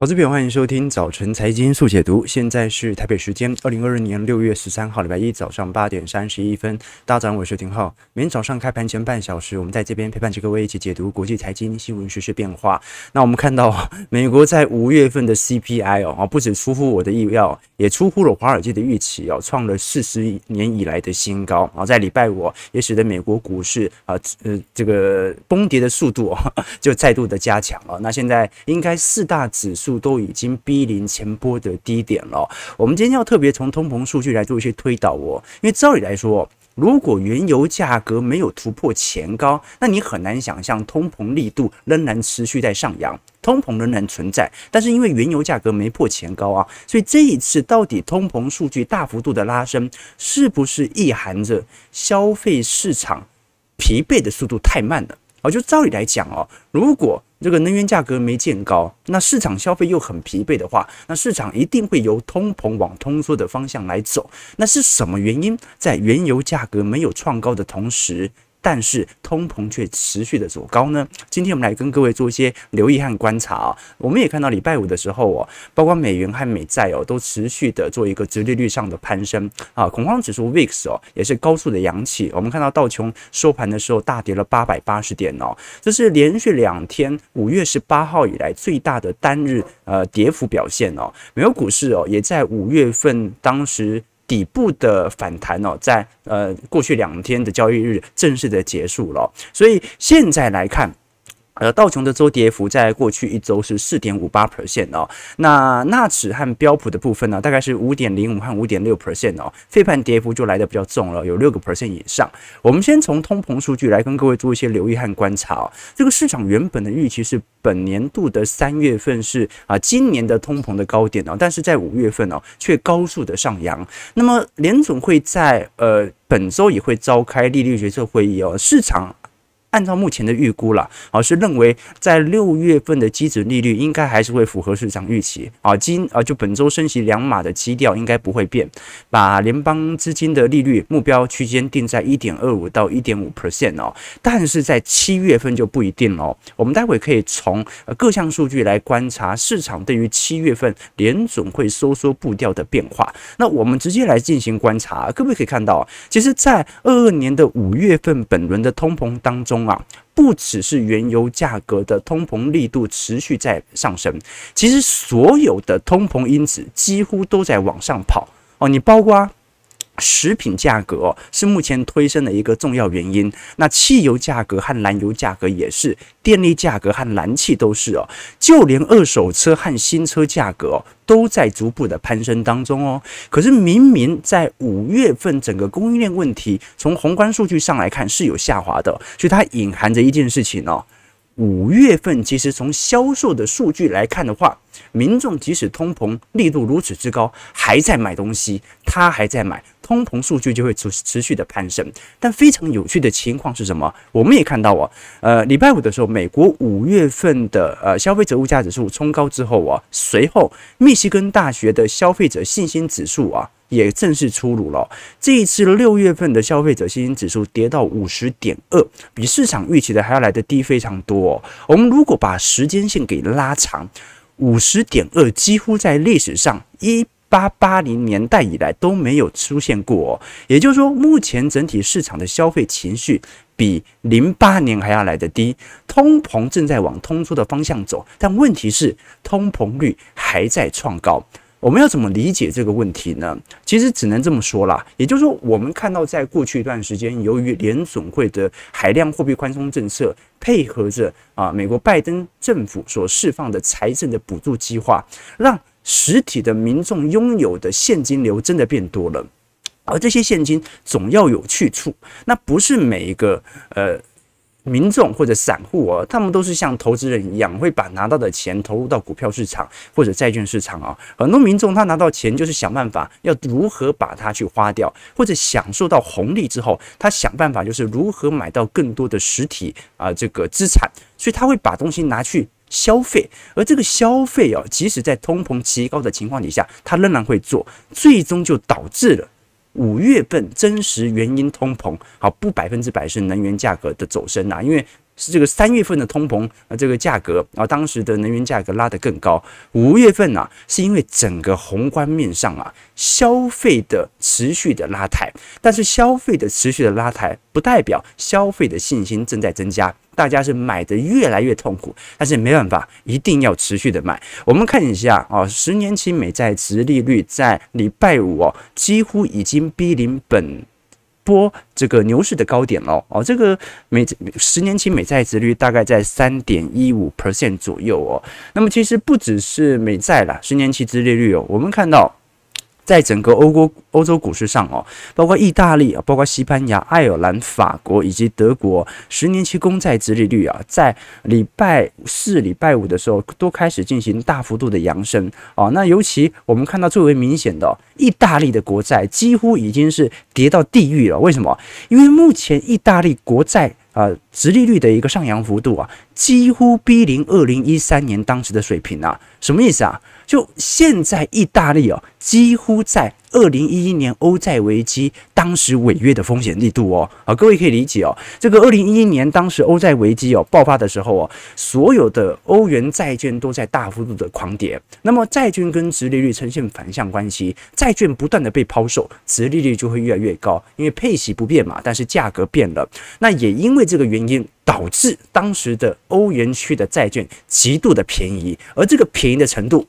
投资朋友，欢迎收听早晨财经速解读。现在是台北时间二零二二年六月十三号，礼拜一早上八点三十一分。大家早上好，我是廷浩。每天早上开盘前半小时，我们在这边陪伴着各位一起解读国际财经新闻、时事变化。那我们看到，美国在五月份的 CPI 哦，不止出乎我的意料，也出乎了华尔街的预期哦，创了四十年以来的新高。啊，在礼拜五也使得美国股市啊，呃，这个崩跌的速度 就再度的加强了。那现在应该四大指数。都已经逼临前波的低点了。我们今天要特别从通膨数据来做一些推导哦，因为照理来说，如果原油价格没有突破前高，那你很难想象通膨力度仍然持续在上扬，通膨仍然存在。但是因为原油价格没破前高啊，所以这一次到底通膨数据大幅度的拉升，是不是意含着消费市场疲惫的速度太慢了？哦，就照理来讲哦，如果这个能源价格没见高，那市场消费又很疲惫的话，那市场一定会由通膨往通缩的方向来走。那是什么原因？在原油价格没有创高的同时，但是通膨却持续的走高呢？今天我们来跟各位做一些留意和观察啊。我们也看到礼拜五的时候哦，包括美元和美债哦，都持续的做一个殖利率上的攀升啊。恐慌指数 VIX 哦，也是高速的扬起。我们看到道琼收盘的时候大跌了八百八十点哦，这是连续两天五月十八号以来最大的单日呃跌幅表现哦。美国股市哦，也在五月份当时。底部的反弹哦，在呃过去两天的交易日正式的结束了，所以现在来看。呃，道琼的周跌幅在过去一周是四点五八 percent 哦，那纳指和标普的部分呢，大概是五点零五和五点六 percent 哦，费半跌幅就来的比较重了，有六个 percent 以上。我们先从通膨数据来跟各位做一些留意和观察哦。这个市场原本的预期是本年度的三月份是啊今年的通膨的高点哦，但是在五月份哦却高速的上扬。那么联总会在呃本周也会召开利率决策会议哦，市场。按照目前的预估啦，啊是认为在六月份的基准利率应该还是会符合市场预期啊，今啊就本周升息两码的基调应该不会变，把联邦资金的利率目标区间定在一点二五到一点五 percent 哦，但是在七月份就不一定哦。我们待会可以从各项数据来观察市场对于七月份联准会收缩步调的变化。那我们直接来进行观察，各位可以看到，其实，在二二年的五月份本轮的通膨当中。啊，不只是原油价格的通膨力度持续在上升，其实所有的通膨因子几乎都在往上跑哦。你包括。食品价格，是目前推升的一个重要原因。那汽油价格和燃油价格也是，电力价格和燃气都是哦。就连二手车和新车价格，都在逐步的攀升当中哦。可是明明在五月份整个供应链问题，从宏观数据上来看是有下滑的，所以它隐含着一件事情哦。五月份其实从销售的数据来看的话，民众即使通膨力度如此之高，还在买东西，他还在买。通膨数据就会持持续的攀升，但非常有趣的情况是什么？我们也看到啊，呃，礼拜五的时候，美国五月份的呃消费者物价指数冲高之后啊，随后密西根大学的消费者信心指数啊也正式出炉了。这一次六月份的消费者信心指数跌到五十点二，比市场预期的还要来得低非常多。我们如果把时间线给拉长，五十点二几乎在历史上一。八八零年代以来都没有出现过，也就是说，目前整体市场的消费情绪比零八年还要来得低，通膨正在往通缩的方向走，但问题是通膨率还在创高。我们要怎么理解这个问题呢？其实只能这么说啦，也就是说，我们看到在过去一段时间，由于联准会的海量货币宽松政策，配合着啊美国拜登政府所释放的财政的补助计划，让实体的民众拥有的现金流真的变多了，而这些现金总要有去处。那不是每一个呃民众或者散户啊，他们都是像投资人一样，会把拿到的钱投入到股票市场或者债券市场啊。很多民众他拿到钱就是想办法要如何把它去花掉，或者享受到红利之后，他想办法就是如何买到更多的实体啊这个资产，所以他会把东西拿去。消费，而这个消费啊，即使在通膨极高的情况底下，它仍然会做，最终就导致了五月份真实原因通膨，好不百分之百是能源价格的走升呐，因为是这个三月份的通膨啊，这个价格啊，当时的能源价格拉得更高。五月份啊，是因为整个宏观面上啊，消费的持续的拉抬，但是消费的持续的拉抬，不代表消费的信心正在增加。大家是买的越来越痛苦，但是没办法，一定要持续的买。我们看一下啊，十年期美债殖利率在礼拜五哦，几乎已经逼临本波这个牛市的高点了哦。这个美十年期美债值率大概在三点一五 percent 左右哦。那么其实不只是美债啦，十年期殖利率哦，我们看到。在整个欧国欧洲股市上哦，包括意大利啊，包括西班牙、爱尔兰、法国以及德国，十年期公债殖利率啊，在礼拜四、礼拜五的时候都开始进行大幅度的扬升啊。那尤其我们看到最为明显的，意大利的国债几乎已经是跌到地狱了。为什么？因为目前意大利国债啊，殖利率的一个上扬幅度啊，几乎逼临二零一三年当时的水平啊。什么意思啊？就现在，意大利哦，几乎在二零一一年欧债危机当时违约的风险力度哦，啊，各位可以理解哦，这个二零一一年当时欧债危机哦爆发的时候哦，所有的欧元债券都在大幅度的狂跌，那么债券跟殖利率呈现反向关系，债券不断的被抛售，殖利率就会越来越高，因为配息不变嘛，但是价格变了，那也因为这个原因导致当时的欧元区的债券极度的便宜，而这个便宜的程度。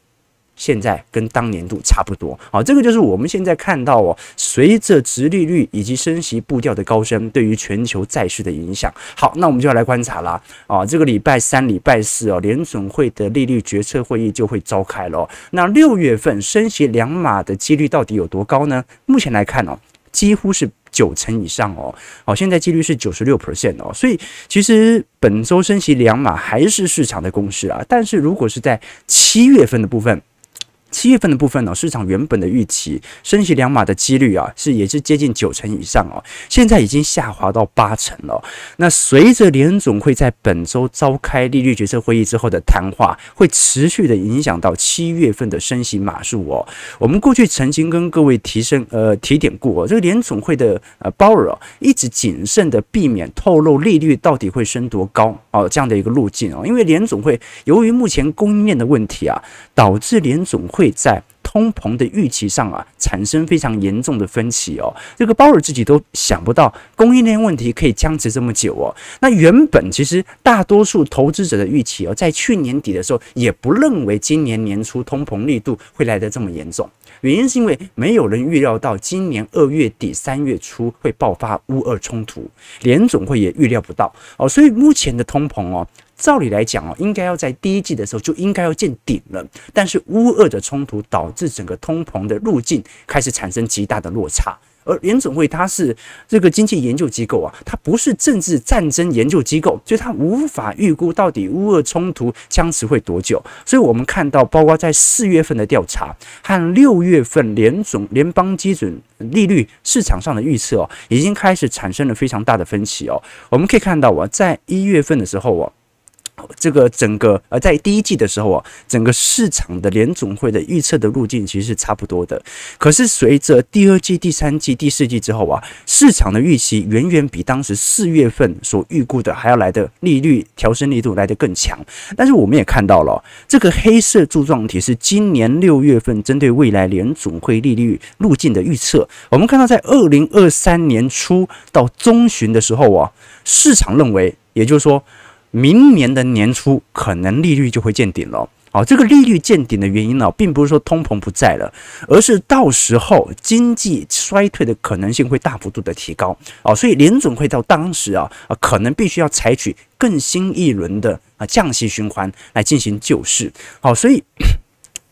现在跟当年度差不多，好，这个就是我们现在看到哦，随着殖利率以及升息步调的高升，对于全球债市的影响。好，那我们就要来观察啦，啊，这个礼拜三、礼拜四哦，联准会的利率决策会议就会召开了。那六月份升息两码的几率到底有多高呢？目前来看哦，几乎是九成以上哦，好，现在几率是九十六 percent 哦，所以其实本周升息两码还是市场的共识啊。但是如果是在七月份的部分，七月份的部分呢，市场原本的预期升息两码的几率啊，是也是接近九成以上哦，现在已经下滑到八成了。那随着联总会在本周召开利率决策会议之后的谈话，会持续的影响到七月份的升息码数哦。我们过去曾经跟各位提升呃提点过哦，这个联总会的呃鲍尔一直谨慎的避免透露利率到底会升多高哦这样的一个路径哦，因为联总会由于目前供应链的问题啊，导致联总会。会在通膨的预期上啊，产生非常严重的分歧哦。这个鲍尔自己都想不到供应链问题可以僵持这么久哦。那原本其实大多数投资者的预期哦，在去年底的时候也不认为今年年初通膨力度会来得这么严重。原因是因为没有人预料到今年二月底三月初会爆发乌俄冲突，联总会也预料不到哦。所以目前的通膨哦。照理来讲哦，应该要在第一季的时候就应该要见顶了，但是乌俄的冲突导致整个通膨的路径开始产生极大的落差。而联准会它是这个经济研究机构啊，它不是政治战争研究机构，所以它无法预估到底乌俄冲突僵持会多久。所以我们看到，包括在四月份的调查和六月份联总联邦基准利率市场上的预测哦，已经开始产生了非常大的分歧哦。我们可以看到啊，在一月份的时候哦。这个整个呃，在第一季的时候啊，整个市场的联总会的预测的路径其实是差不多的。可是随着第二季、第三季、第四季之后啊，市场的预期远远比当时四月份所预估的还要来的利率调升力度来得更强。但是我们也看到了，这个黑色柱状体是今年六月份针对未来联总会利率路径的预测。我们看到，在二零二三年初到中旬的时候啊，市场认为，也就是说。明年的年初，可能利率就会见顶了。好，这个利率见顶的原因呢，并不是说通膨不在了，而是到时候经济衰退的可能性会大幅度的提高。哦，所以联准会到当时啊，啊，可能必须要采取更新一轮的啊降息循环来进行救市。好，所以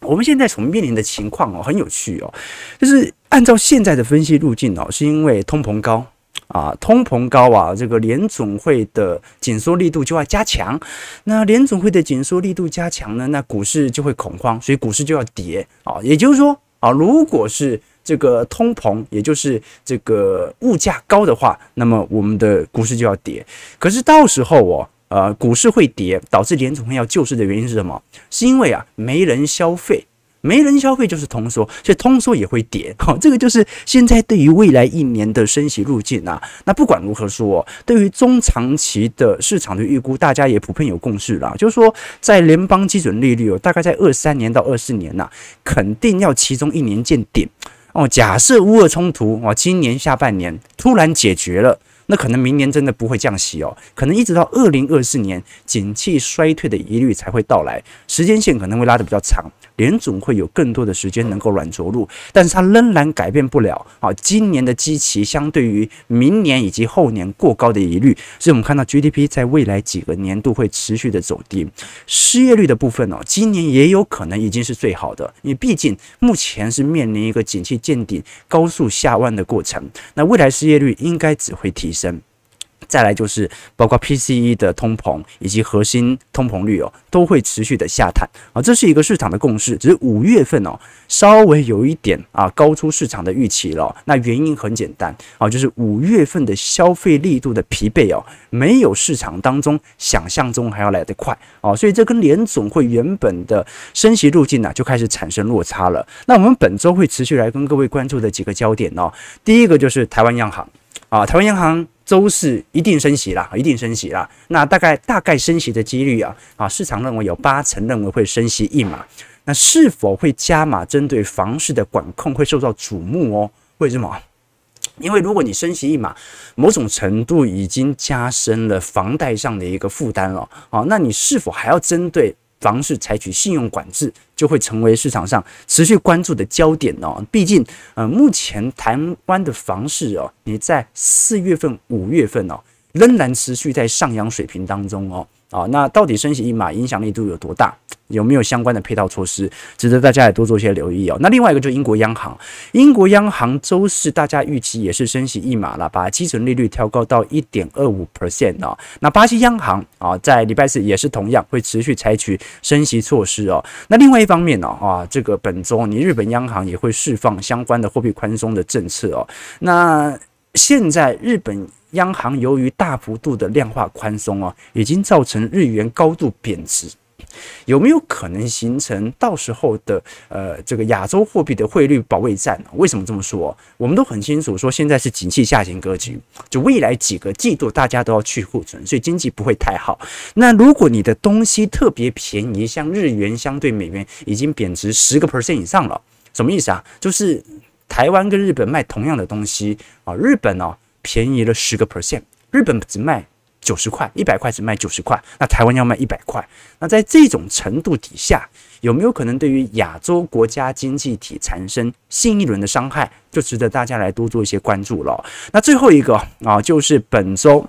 我们现在所面临的情况哦，很有趣哦，就是按照现在的分析路径哦，是因为通膨高。啊，通膨高啊，这个联总会的紧缩力度就要加强。那联总会的紧缩力度加强呢，那股市就会恐慌，所以股市就要跌啊。也就是说啊，如果是这个通膨，也就是这个物价高的话，那么我们的股市就要跌。可是到时候哦，呃，股市会跌，导致联总会要救市的原因是什么？是因为啊，没人消费。没人消费就是通缩，所以通缩也会跌。好，这个就是现在对于未来一年的升息路径啊。那不管如何说，对于中长期的市场的预估，大家也普遍有共识了，就是说在联邦基准利率哦，大概在二三年到二四年呐，肯定要其中一年见顶哦。假设乌俄冲突哦，今年下半年突然解决了。那可能明年真的不会降息哦，可能一直到二零二四年，景气衰退的疑虑才会到来，时间线可能会拉得比较长，联总会有更多的时间能够软着陆，但是它仍然改变不了啊，今年的基期相对于明年以及后年过高的疑虑，所以我们看到 GDP 在未来几个年度会持续的走低，失业率的部分哦，今年也有可能已经是最好的，因为毕竟目前是面临一个景气见顶、高速下弯的过程，那未来失业率应该只会提升。再来就是包括 PCE 的通膨以及核心通膨率哦，都会持续的下探啊，这是一个市场的共识。只是五月份哦，稍微有一点啊高出市场的预期了。那原因很简单啊，就是五月份的消费力度的疲惫哦，没有市场当中想象中还要来得快哦，所以这跟联总会原本的升息路径呢就开始产生落差了。那我们本周会持续来跟各位关注的几个焦点哦，第一个就是台湾央行。啊，台湾央行周四一定升息啦，一定升息啦。那大概大概升息的几率啊，啊，市场认为有八成认为会升息一码。那是否会加码针对房市的管控会受到瞩目哦？为什么？因为如果你升息一码，某种程度已经加深了房贷上的一个负担了。啊，那你是否还要针对？房市采取信用管制，就会成为市场上持续关注的焦点哦。毕竟，呃，目前台湾的房市哦，你在四月份、五月份哦，仍然持续在上扬水平当中哦。啊，那到底升息一码影响力度有多大？有没有相关的配套措施，值得大家也多做些留意哦。那另外一个就是英国央行，英国央行周四大家预期也是升息一码了，把基准利率调高到一点二五 percent 哦。那巴西央行啊，在礼拜四也是同样会持续采取升息措施哦。那另外一方面呢，啊，这个本周你日本央行也会释放相关的货币宽松的政策哦。那现在日本。央行由于大幅度的量化宽松啊，已经造成日元高度贬值，有没有可能形成到时候的呃这个亚洲货币的汇率保卫战？为什么这么说？我们都很清楚，说现在是景气下行格局，就未来几个季度大家都要去库存，所以经济不会太好。那如果你的东西特别便宜，像日元相对美元已经贬值十个 percent 以上了，什么意思啊？就是台湾跟日本卖同样的东西啊，日本哦。便宜了十个 percent，日本只卖九十块，一百块只卖九十块，那台湾要卖一百块。那在这种程度底下，有没有可能对于亚洲国家经济体产生新一轮的伤害，就值得大家来多做一些关注了。那最后一个啊，就是本周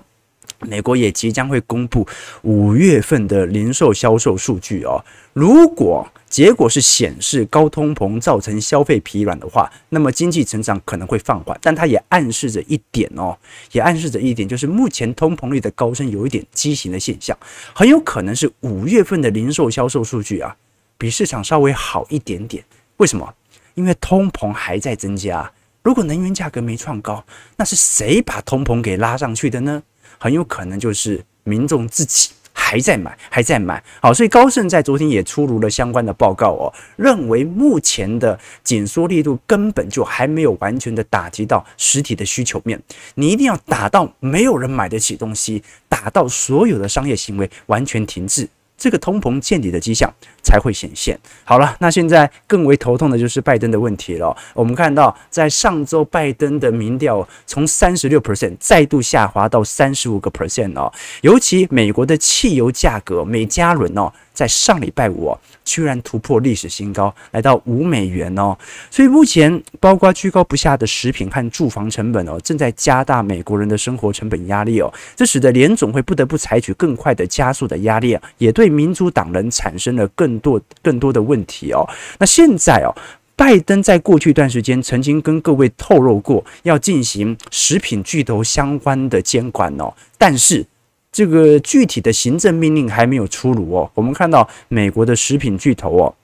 美国也即将会公布五月份的零售销售数据哦，如果结果是显示高通膨造成消费疲软的话，那么经济成长可能会放缓。但它也暗示着一点哦，也暗示着一点，就是目前通膨率的高升有一点畸形的现象，很有可能是五月份的零售销售数据啊，比市场稍微好一点点。为什么？因为通膨还在增加。如果能源价格没创高，那是谁把通膨给拉上去的呢？很有可能就是民众自己。还在买，还在买，好，所以高盛在昨天也出炉了相关的报告哦，认为目前的紧缩力度根本就还没有完全的打击到实体的需求面，你一定要打到没有人买得起东西，打到所有的商业行为完全停滞。这个通膨见底的迹象才会显现。好了，那现在更为头痛的就是拜登的问题了。我们看到，在上周拜登的民调从三十六 percent 再度下滑到三十五个 percent 哦，尤其美国的汽油价格每加仑哦。在上礼拜五，居然突破历史新高，来到五美元哦。所以目前包括居高不下的食品和住房成本哦，正在加大美国人的生活成本压力哦。这使得联总会不得不采取更快的加速的压力，也对民主党人产生了更多更多的问题哦。那现在哦，拜登在过去一段时间曾经跟各位透露过要进行食品巨头相关的监管哦，但是。这个具体的行政命令还没有出炉哦。我们看到美国的食品巨头哦，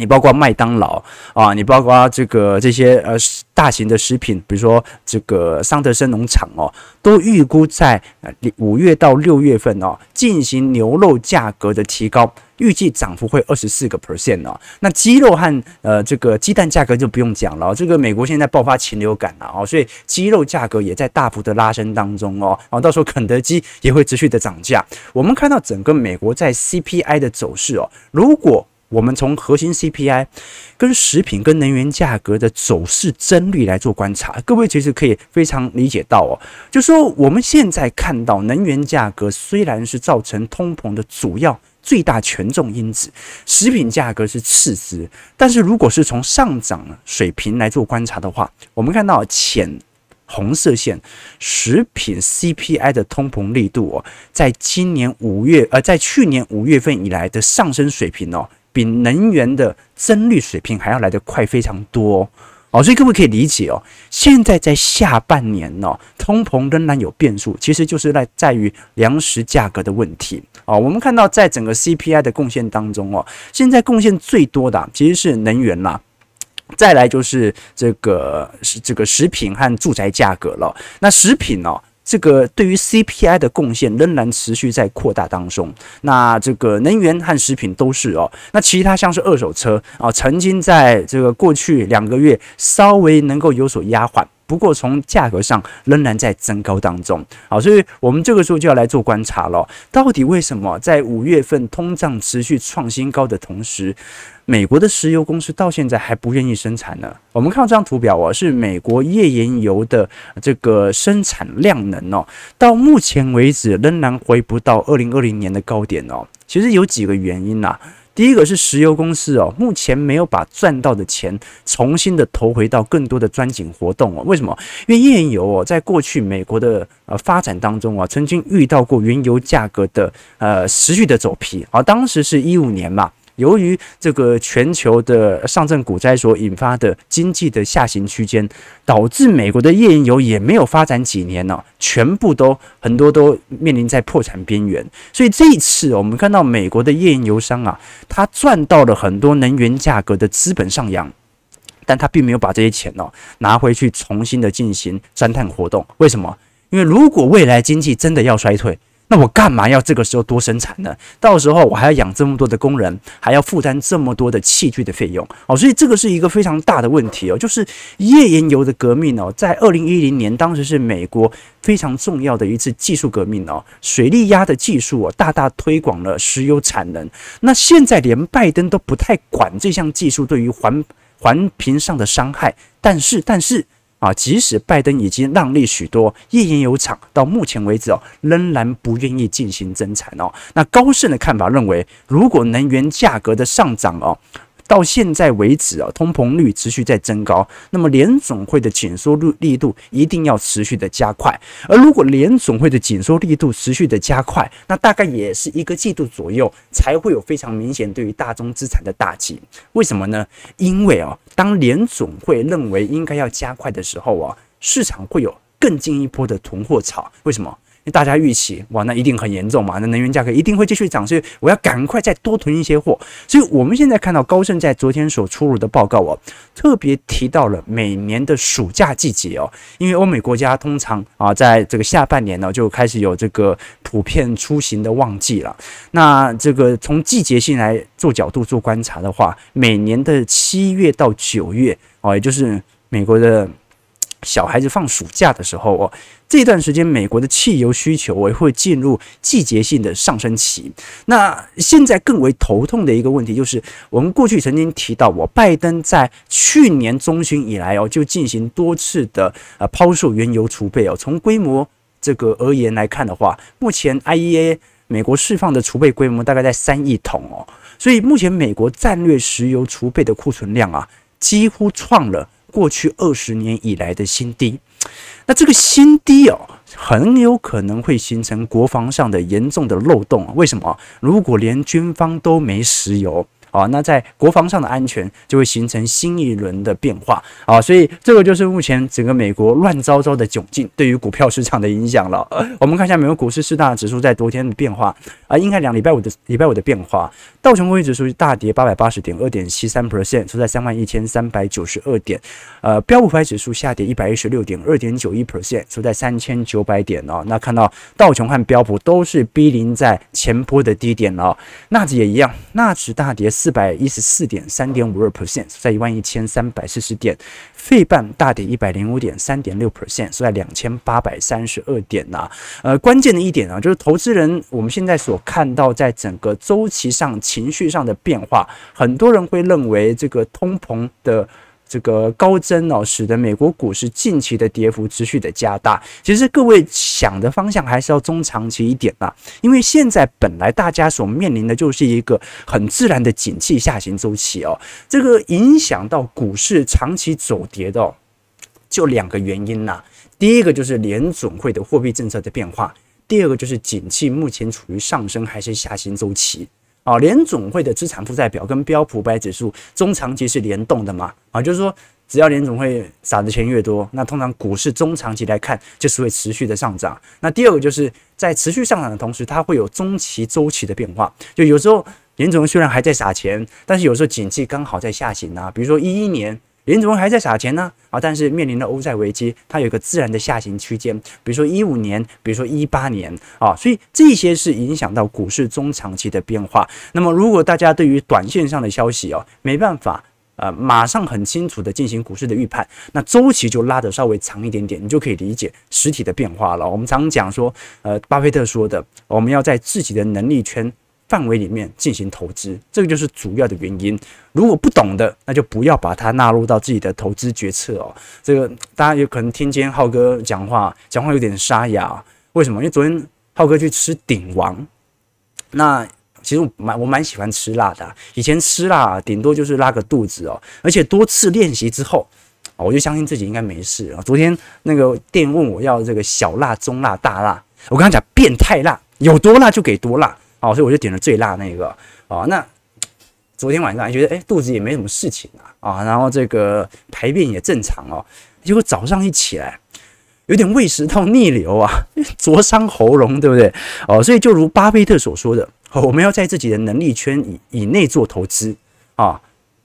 你包括麦当劳啊，你包括这个这些呃大型的食品，比如说这个桑德森农场哦，都预估在五月到六月份哦进行牛肉价格的提高，预计涨幅会二十四个 percent 哦。那鸡肉和呃这个鸡蛋价格就不用讲了，这个美国现在爆发禽流感了哦，所以鸡肉价格也在大幅的拉升当中哦。然后到时候肯德基也会持续的涨价。我们看到整个美国在 CPI 的走势哦，如果我们从核心 CPI 跟食品跟能源价格的走势增率来做观察，各位其实可以非常理解到哦，就说我们现在看到能源价格虽然是造成通膨的主要最大权重因子，食品价格是次之，但是如果是从上涨水平来做观察的话，我们看到浅红色线食品 CPI 的通膨力度哦，在今年五月呃，在去年五月份以来的上升水平哦。比能源的增率水平还要来得快非常多哦，所以各位可以理解哦。现在在下半年哦，通膨仍然有变数，其实就是在在于粮食价格的问题哦。我们看到在整个 CPI 的贡献当中哦，现在贡献最多的其实是能源啦，再来就是这个是这个食品和住宅价格了。那食品哦。这个对于 CPI 的贡献仍然持续在扩大当中。那这个能源和食品都是哦。那其他像是二手车啊，曾经在这个过去两个月稍微能够有所压缓。不过，从价格上仍然在增高当中，好，所以我们这个时候就要来做观察了。到底为什么在五月份通胀持续创新高的同时，美国的石油公司到现在还不愿意生产呢？我们看到这张图表哦，是美国页岩油的这个生产量能哦，到目前为止仍然回不到二零二零年的高点哦。其实有几个原因呐。第一个是石油公司哦，目前没有把赚到的钱重新的投回到更多的钻井活动哦。为什么？因为页岩油哦，在过去美国的呃发展当中啊，曾经遇到过原油价格的呃持续的走皮而，当时是一五年嘛。由于这个全球的上证股灾所引发的经济的下行区间，导致美国的页岩油也没有发展几年呢，全部都很多都面临在破产边缘。所以这一次我们看到美国的页岩油商啊，他赚到了很多能源价格的资本上扬，但他并没有把这些钱哦拿回去重新的进行钻探活动。为什么？因为如果未来经济真的要衰退，那我干嘛要这个时候多生产呢？到时候我还要养这么多的工人，还要负担这么多的器具的费用哦，所以这个是一个非常大的问题哦。就是页岩油的革命哦，在二零一零年，当时是美国非常重要的一次技术革命哦，水力压的技术哦，大大推广了石油产能。那现在连拜登都不太管这项技术对于环环评上的伤害，但是但是。啊，即使拜登已经让利许多页岩油厂，到目前为止哦，仍然不愿意进行增产哦。那高盛的看法认为，如果能源价格的上涨哦。到现在为止啊，通膨率持续在增高，那么联总会的紧缩力力度一定要持续的加快。而如果联总会的紧缩力度持续的加快，那大概也是一个季度左右才会有非常明显对于大宗资产的打击。为什么呢？因为啊，当联总会认为应该要加快的时候啊，市场会有更进一步的囤货潮。为什么？大家预期哇，那一定很严重嘛，那能源价格一定会继续涨，所以我要赶快再多囤一些货。所以我们现在看到高盛在昨天所出炉的报告哦，特别提到了每年的暑假季节哦，因为欧美国家通常啊，在这个下半年呢就开始有这个普遍出行的旺季了。那这个从季节性来做角度做观察的话，每年的七月到九月哦，也就是美国的。小孩子放暑假的时候哦，这段时间美国的汽油需求也会进入季节性的上升期。那现在更为头痛的一个问题就是，我们过去曾经提到，我拜登在去年中旬以来哦，就进行多次的呃抛售原油储备哦。从规模这个而言来看的话，目前 IEA 美国释放的储备规模大概在三亿桶哦，所以目前美国战略石油储备的库存量啊，几乎创了。过去二十年以来的新低，那这个新低哦，很有可能会形成国防上的严重的漏洞。为什么？如果连军方都没石油啊，那在国防上的安全就会形成新一轮的变化啊，所以这个就是目前整个美国乱糟糟的窘境对于股票市场的影响了。我们看一下美国股市四大指数在昨天的变化啊，应该两礼拜五的礼拜五的变化，道琼工业指数大跌八百八十点，二点七三 percent，收在三万一千三百九十二点。呃，标普五百指数下跌一百一十六点，二点九一 percent，收在三千九百点哦。那看到道琼和标普都是逼临在前波的低点哦，纳指也一样，纳指大跌四百一十四点，三点五二 percent，在一万一千三百四十点。费半大跌一百零五点，三点六 percent，收在两千八百三十二点呐、啊。呃，关键的一点啊，就是投资人我们现在所看到在整个周期上情绪上的变化，很多人会认为这个通膨的。这个高增哦，使得美国股市近期的跌幅持续的加大。其实各位想的方向还是要中长期一点啦，因为现在本来大家所面临的就是一个很自然的景气下行周期哦。这个影响到股市长期走跌的，就两个原因呐。第一个就是联总会的货币政策的变化，第二个就是景气目前处于上升还是下行周期。啊，联总会的资产负债表跟标普五百指数中长期是联动的嘛？啊，就是说，只要联总会撒的钱越多，那通常股市中长期来看就是会持续的上涨。那第二个就是在持续上涨的同时，它会有中期周期的变化。就有时候联总虽然还在撒钱，但是有时候景气刚好在下行啊，比如说一一年。联储会还在撒钱呢啊，但是面临的欧债危机，它有一个自然的下行区间，比如说一五年，比如说一八年啊，所以这些是影响到股市中长期的变化。那么，如果大家对于短线上的消息哦，没办法呃马上很清楚的进行股市的预判，那周期就拉得稍微长一点点，你就可以理解实体的变化了。我们常讲说，呃，巴菲特说的，我们要在自己的能力圈。范围里面进行投资，这个就是主要的原因。如果不懂的，那就不要把它纳入到自己的投资决策哦。这个大家有可能听见浩哥讲话，讲话有点沙哑，为什么？因为昨天浩哥去吃鼎王，那其实我蛮我蛮喜欢吃辣的，以前吃辣顶多就是拉个肚子哦，而且多次练习之后，我就相信自己应该没事啊。昨天那个店问我要这个小辣、中辣、大辣，我跟他讲变态辣，有多辣就给多辣。哦，所以我就点了最辣那个哦。那昨天晚上还觉得哎，肚子也没什么事情啊啊，然后这个排便也正常哦。结果早上一起来，有点胃食道逆流啊，灼伤喉咙，对不对？哦，所以就如巴菲特所说的，我们要在自己的能力圈以以内做投资啊。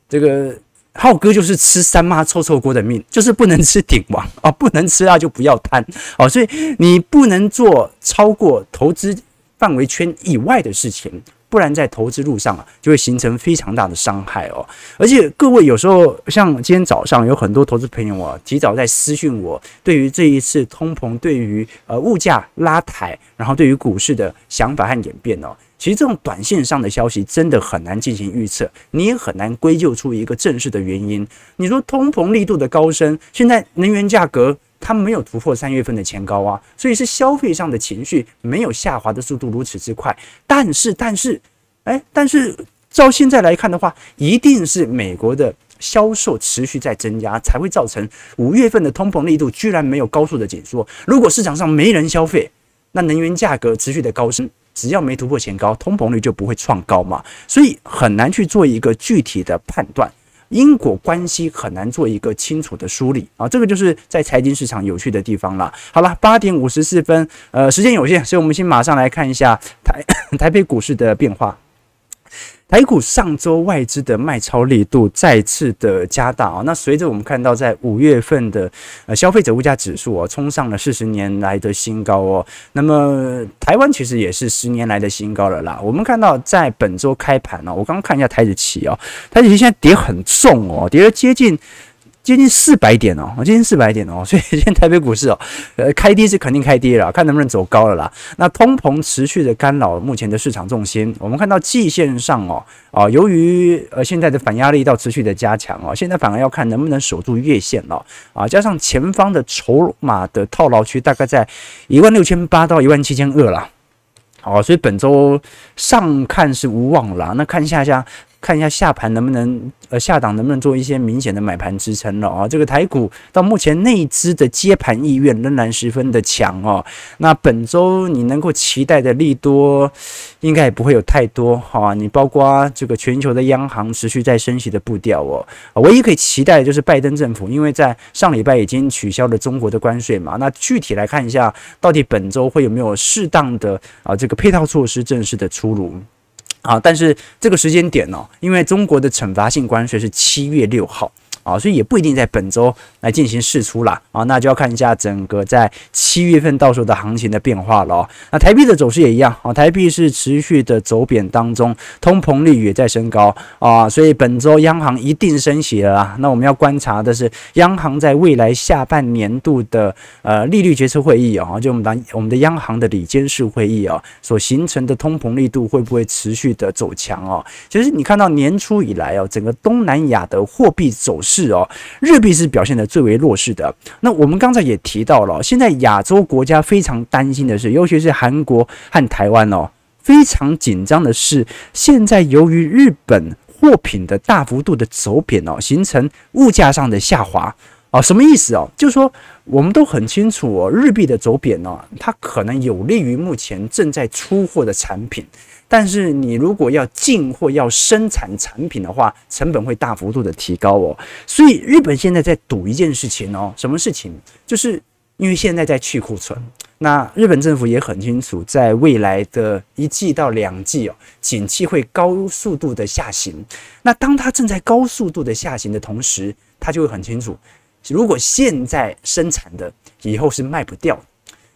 这个浩哥就是吃三妈臭臭锅的命，就是不能吃鼎王啊，不能吃啊就不要贪哦。所以你不能做超过投资。范围圈以外的事情，不然在投资路上啊，就会形成非常大的伤害哦。而且各位有时候像今天早上有很多投资朋友啊，提早在私讯我，对于这一次通膨，对于呃物价拉抬，然后对于股市的想法和演变哦，其实这种短线上的消息真的很难进行预测，你也很难归咎出一个正式的原因。你说通膨力度的高升，现在能源价格。它没有突破三月份的前高啊，所以是消费上的情绪没有下滑的速度如此之快。但是，但是，哎，但是照现在来看的话，一定是美国的销售持续在增加，才会造成五月份的通膨力度居然没有高速的紧缩。如果市场上没人消费，那能源价格持续的高升，只要没突破前高，通膨率就不会创高嘛。所以很难去做一个具体的判断。因果关系很难做一个清楚的梳理啊，这个就是在财经市场有趣的地方了。好了，八点五十四分，呃，时间有限，所以我们先马上来看一下台 台北股市的变化。台股上周外资的卖超力度再次的加大啊，那随着我们看到在五月份的呃消费者物价指数啊冲上了四十年来的新高哦，那么台湾其实也是十年来的新高了啦。我们看到在本周开盘呢，我刚刚看一下台指期哦，台指期现在跌很重哦，跌了接近。接近四百点哦，接近四百点哦，所以今天台北股市哦，呃，开低是肯定开低了，看能不能走高了啦。那通膨持续的干扰目前的市场重心，我们看到季线上哦，啊，由于呃现在的反压力到持续的加强哦，现在反而要看能不能守住月线了啊，加上前方的筹码的套牢区大概在一万六千八到一万七千二了。好，所以本周上看是无望了。那看下下看一下下盘能不能呃下档能不能做一些明显的买盘支撑了啊。这个台股到目前内资的接盘意愿仍然十分的强哦。那本周你能够期待的利多，应该也不会有太多哈。你包括这个全球的央行持续在升息的步调哦，唯一可以期待的就是拜登政府，因为在上礼拜已经取消了中国的关税嘛。那具体来看一下，到底本周会有没有适当的啊这个配套措施正式的出炉啊？但是这个时间点呢，因为中国的惩罚性关税是七月六号。啊，所以也不一定在本周来进行试出啦。啊，那就要看一下整个在七月份到时候的行情的变化了。那台币的走势也一样啊，台币是持续的走贬当中，通膨率也在升高啊，所以本周央行一定升息了啦。那我们要观察的是央行在未来下半年度的呃利率决策会议啊，就我们当我们的央行的里监事会议啊所形成的通膨力度会不会持续的走强哦？其实你看到年初以来哦，整个东南亚的货币走势。是哦，日币是表现得最为弱势的。那我们刚才也提到了，现在亚洲国家非常担心的是，尤其是韩国和台湾哦，非常紧张的是，现在由于日本货品的大幅度的走贬哦，形成物价上的下滑哦，什么意思哦？就是说，我们都很清楚哦，日币的走贬哦，它可能有利于目前正在出货的产品。但是你如果要进货要生产产品的话，成本会大幅度的提高哦。所以日本现在在赌一件事情哦，什么事情？就是因为现在在去库存，那日本政府也很清楚，在未来的一季到两季哦，景气会高速度的下行。那当它正在高速度的下行的同时，它就会很清楚，如果现在生产的以后是卖不掉。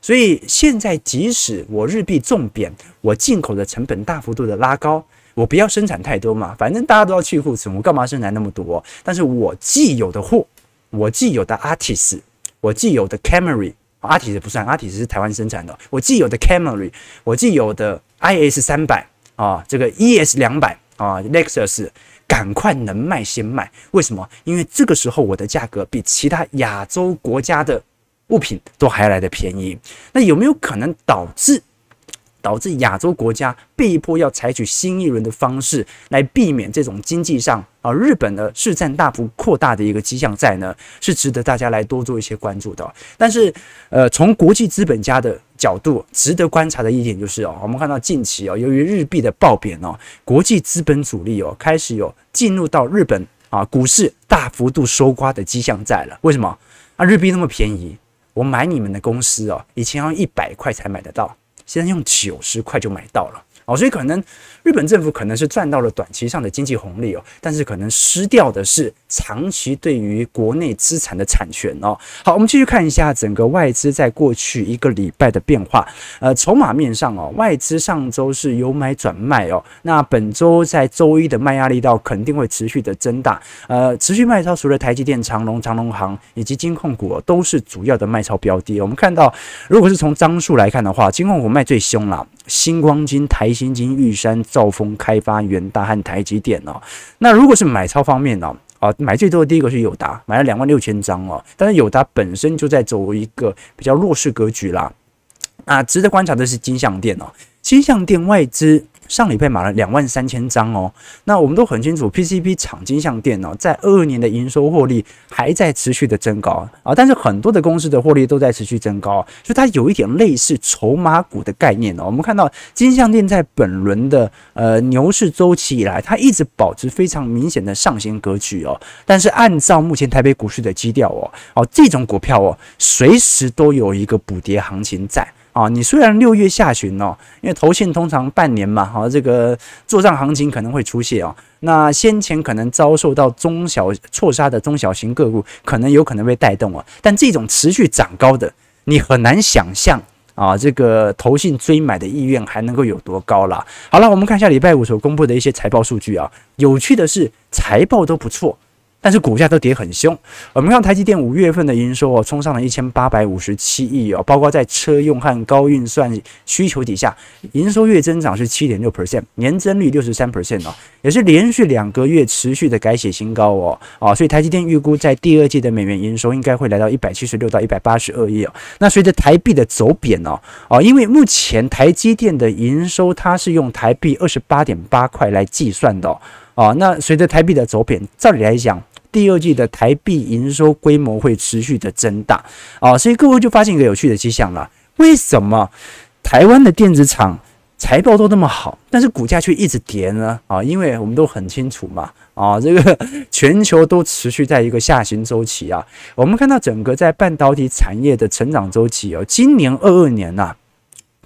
所以现在，即使我日币重贬，我进口的成本大幅度的拉高，我不要生产太多嘛，反正大家都要去库存，我干嘛生产那么多？但是我既有的货，我既有的 artist，我既有的 Camry，Altis 不算，Altis 是台湾生产的，我既有的 Camry，我既有的 IS 三百啊，这个 ES 两百啊，Lexus，赶快能卖先卖，为什么？因为这个时候我的价格比其他亚洲国家的。物品都还来的便宜，那有没有可能导致导致亚洲国家被迫要采取新一轮的方式来避免这种经济上啊日本的市占大幅扩大的一个迹象在呢？是值得大家来多做一些关注的。但是，呃，从国际资本家的角度，值得观察的一点就是哦，我们看到近期哦，由于日币的暴贬哦，国际资本主力哦开始有进入到日本啊股市大幅度收刮的迹象在了。为什么？啊，日币那么便宜。我买你们的公司哦，以前要一百块才买得到，现在用九十块就买到了。哦，所以可能日本政府可能是赚到了短期上的经济红利哦，但是可能失掉的是长期对于国内资产的产权哦。好，我们继续看一下整个外资在过去一个礼拜的变化。呃，筹码面上哦，外资上周是由买转卖哦，那本周在周一的卖压力道肯定会持续的增大。呃，持续卖超除了台积电、长隆、长隆行以及金控股，都是主要的卖超标的。我们看到，如果是从张数来看的话，金控股卖最凶了。星光金、台新金、玉山、兆丰开发、元大和台积电哦。那如果是买超方面呢？啊，买最多的第一个是友达，买了两万六千张哦。但是友达本身就在走一个比较弱势格局啦。啊，值得观察的是金项店哦，金项店外资。上礼拜买了两万三千张哦，那我们都很清楚，PCB 厂金像电哦，在二二年的营收获利还在持续的增高啊，但是很多的公司的获利都在持续增高，所以它有一点类似筹码股的概念哦。我们看到金像电在本轮的呃牛市周期以来，它一直保持非常明显的上行格局哦，但是按照目前台北股市的基调哦，哦这种股票哦，随时都有一个补跌行情在。啊，你虽然六月下旬哦，因为投信通常半年嘛，好，这个做账行情可能会出现哦。那先前可能遭受到中小错杀的中小型个股，可能有可能被带动哦。但这种持续涨高的，你很难想象啊，这个投信追买的意愿还能够有多高啦。好了，我们看一下礼拜五所公布的一些财报数据啊。有趣的是，财报都不错。但是股价都跌很凶。我们看台积电五月份的营收哦，冲上了一千八百五十七亿哦，包括在车用和高运算需求底下，营收月增长是七点六 percent，年增率六十三 percent 哦，也是连续两个月持续的改写新高哦。啊，所以台积电预估在第二季的美元营收应该会来到一百七十六到一百八十二亿哦。那随着台币的走贬哦，哦，因为目前台积电的营收它是用台币二十八点八块来计算的哦。啊。那随着台币的走贬，照理来讲，第二季的台币营收规模会持续的增大啊。所以各位就发现一个有趣的迹象了：为什么台湾的电子厂财报都那么好，但是股价却一直跌呢？啊，因为我们都很清楚嘛，啊，这个全球都持续在一个下行周期啊。我们看到整个在半导体产业的成长周期哦，今年二二年呐、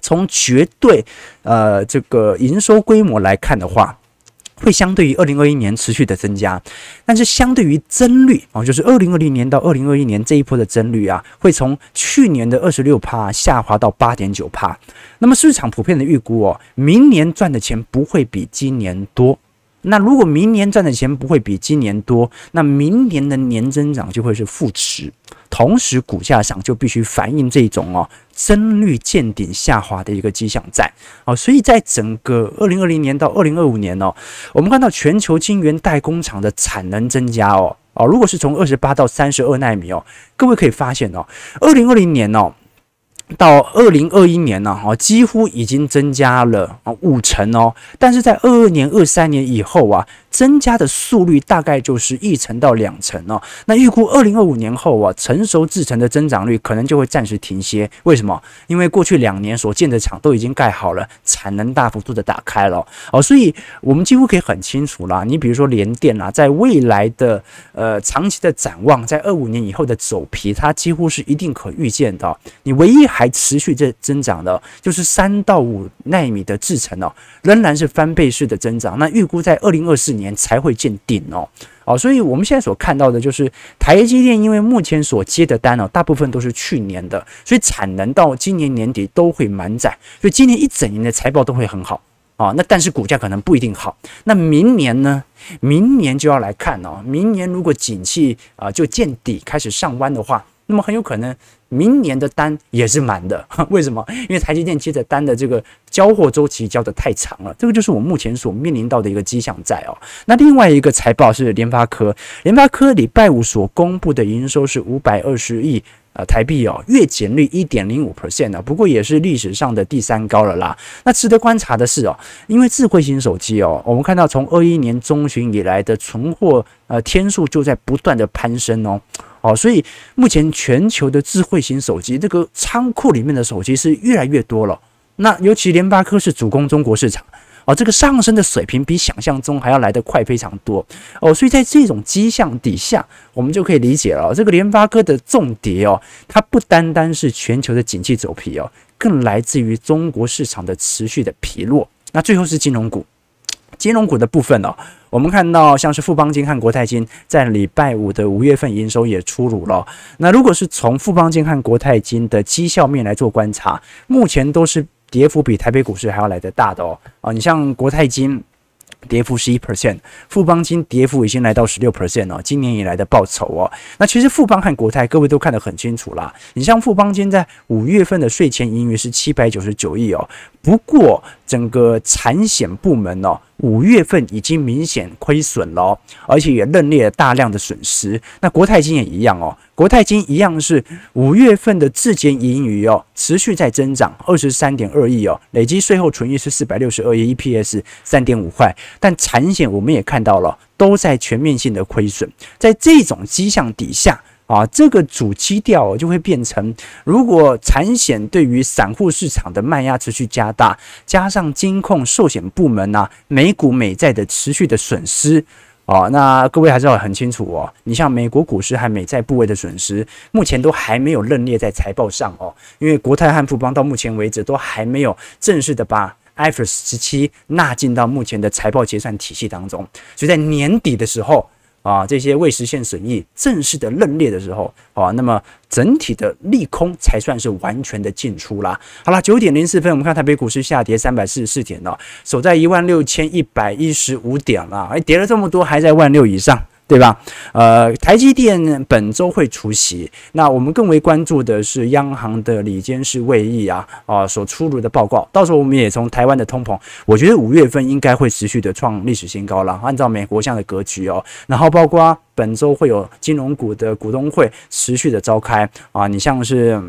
从绝对呃这个营收规模来看的话。会相对于二零二一年持续的增加，但是相对于增率啊，就是二零二零年到二零二一年这一波的增率啊，会从去年的二十六趴下滑到八点九趴。那么市场普遍的预估哦，明年赚的钱不会比今年多。那如果明年赚的钱不会比今年多，那明年的年增长就会是负值。同时，股价上就必须反映这种哦，增率见顶下滑的一个迹象在哦，所以在整个二零二零年到二零二五年哦，我们看到全球晶圆代工厂的产能增加哦哦，如果是从二十八到三十二奈米哦，各位可以发现哦，二零二零年哦。到二零二一年呢，哈，几乎已经增加了啊五成哦。但是在二二年、二三年以后啊，增加的速率大概就是一成到两成哦。那预估二零二五年后啊，成熟制程的增长率可能就会暂时停歇。为什么？因为过去两年所建的厂都已经盖好了，产能大幅度的打开了哦。所以我们几乎可以很清楚啦。你比如说联电啊，在未来的呃长期的展望，在二五年以后的走皮，它几乎是一定可预见的。你唯一还持续在增长的，就是三到五纳米的制程哦，仍然是翻倍式的增长。那预估在二零二四年年才会见顶哦。哦，所以我们现在所看到的就是台积电，因为目前所接的单哦，大部分都是去年的，所以产能到今年年底都会满载，所以今年一整年的财报都会很好啊。那但是股价可能不一定好。那明年呢？明年就要来看哦。明年如果景气啊就见底开始上弯的话，那么很有可能。明年的单也是满的，为什么？因为台积电接着单的这个交货周期交得太长了，这个就是我目前所面临到的一个迹象在哦。那另外一个财报是联发科，联发科礼拜五所公布的营收是五百二十亿呃台币哦，月减率一点零五 percent，不过也是历史上的第三高了啦。那值得观察的是哦，因为智慧型手机哦，我们看到从二一年中旬以来的存货呃天数就在不断的攀升哦。哦，所以目前全球的智慧型手机这个仓库里面的手机是越来越多了。那尤其联发科是主攻中国市场，哦，这个上升的水平比想象中还要来得快非常多。哦，所以在这种迹象底下，我们就可以理解了，这个联发科的重跌哦，它不单单是全球的景气走皮哦，更来自于中国市场的持续的疲弱。那最后是金融股。金融股的部分哦，我们看到像是富邦金和国泰金在礼拜五的五月份营收也出炉了。那如果是从富邦金和国泰金的绩效面来做观察，目前都是跌幅比台北股市还要来得大的哦。啊，你像国泰金。跌幅十一 percent，富邦金跌幅已经来到十六 percent 哦，今年以来的报酬哦。那其实富邦和国泰各位都看得很清楚啦。你像富邦金在五月份的税前盈余是七百九十九亿哦，不过整个产险部门哦。五月份已经明显亏损了，而且也认列了大量的损失。那国泰金也一样哦，国泰金一样是五月份的自结盈余哦，持续在增长，二十三点二亿哦，累积税后纯益是四百六十二亿，EPS 三点五块。但产险我们也看到了，都在全面性的亏损，在这种迹象底下。啊，这个主基调就会变成，如果产险对于散户市场的卖压持续加大，加上金控寿险部门呐、美股美债的持续的损失，啊，那各位还是要很清楚哦。你像美国股市和美债部位的损失，目前都还没有认列在财报上哦，因为国泰和富邦到目前为止都还没有正式的把 IFRS 十七纳进到目前的财报结算体系当中，所以在年底的时候。啊，这些未实现损益正式的认列的时候，啊，那么整体的利空才算是完全的进出啦。好了，九点零四分，我们看台北股市下跌三百四十四点了，守在一万六千一百一十五点了，哎，跌了这么多，还在万六以上。对吧？呃，台积电本周会出席，那我们更为关注的是央行的里监事会议啊啊所出炉的报告。到时候我们也从台湾的通膨，我觉得五月份应该会持续的创历史新高了。按照美国这样的格局哦，然后包括本周会有金融股的股东会持续的召开啊，你像是。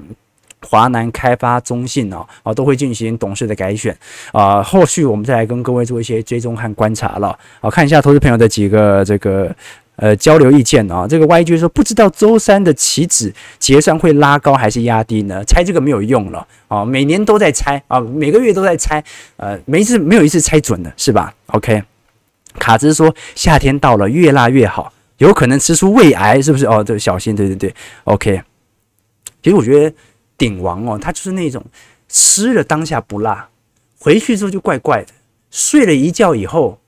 华南开发中信哦，啊都会进行董事的改选啊，后续我们再来跟各位做一些追踪和观察了。好，看一下投资朋友的几个这个。呃，交流意见啊，这个 YG 说不知道周三的期指结算会拉高还是压低呢？猜这个没有用了啊，每年都在猜啊，每个月都在猜，呃，每一次没有一次猜准的是吧？OK，卡兹说夏天到了，越辣越好，有可能吃出胃癌是不是？哦，对，小心，对对对，OK。其实我觉得鼎王哦，他就是那种吃了当下不辣，回去之后就怪怪的，睡了一觉以后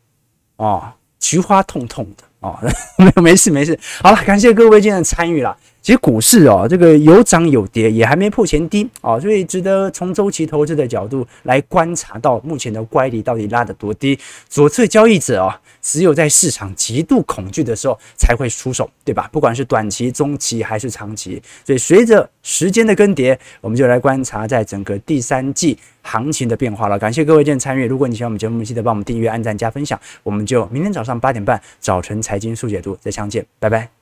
哦，菊花痛痛的。哦，没有，没事没事。好了，感谢各位今天的参与了。其实股市哦，这个有涨有跌，也还没破前低哦，所以值得从周期投资的角度来观察到目前的乖离到底拉得多低。左侧交易者哦，只有在市场极度恐惧的时候才会出手，对吧？不管是短期、中期还是长期。所以随着时间的更迭，我们就来观察在整个第三季行情的变化了。感谢各位今天参与。如果你喜欢我们节目，记得帮我们订阅、按赞、加分享。我们就明天早上八点半早晨财经速解读再相见，拜拜。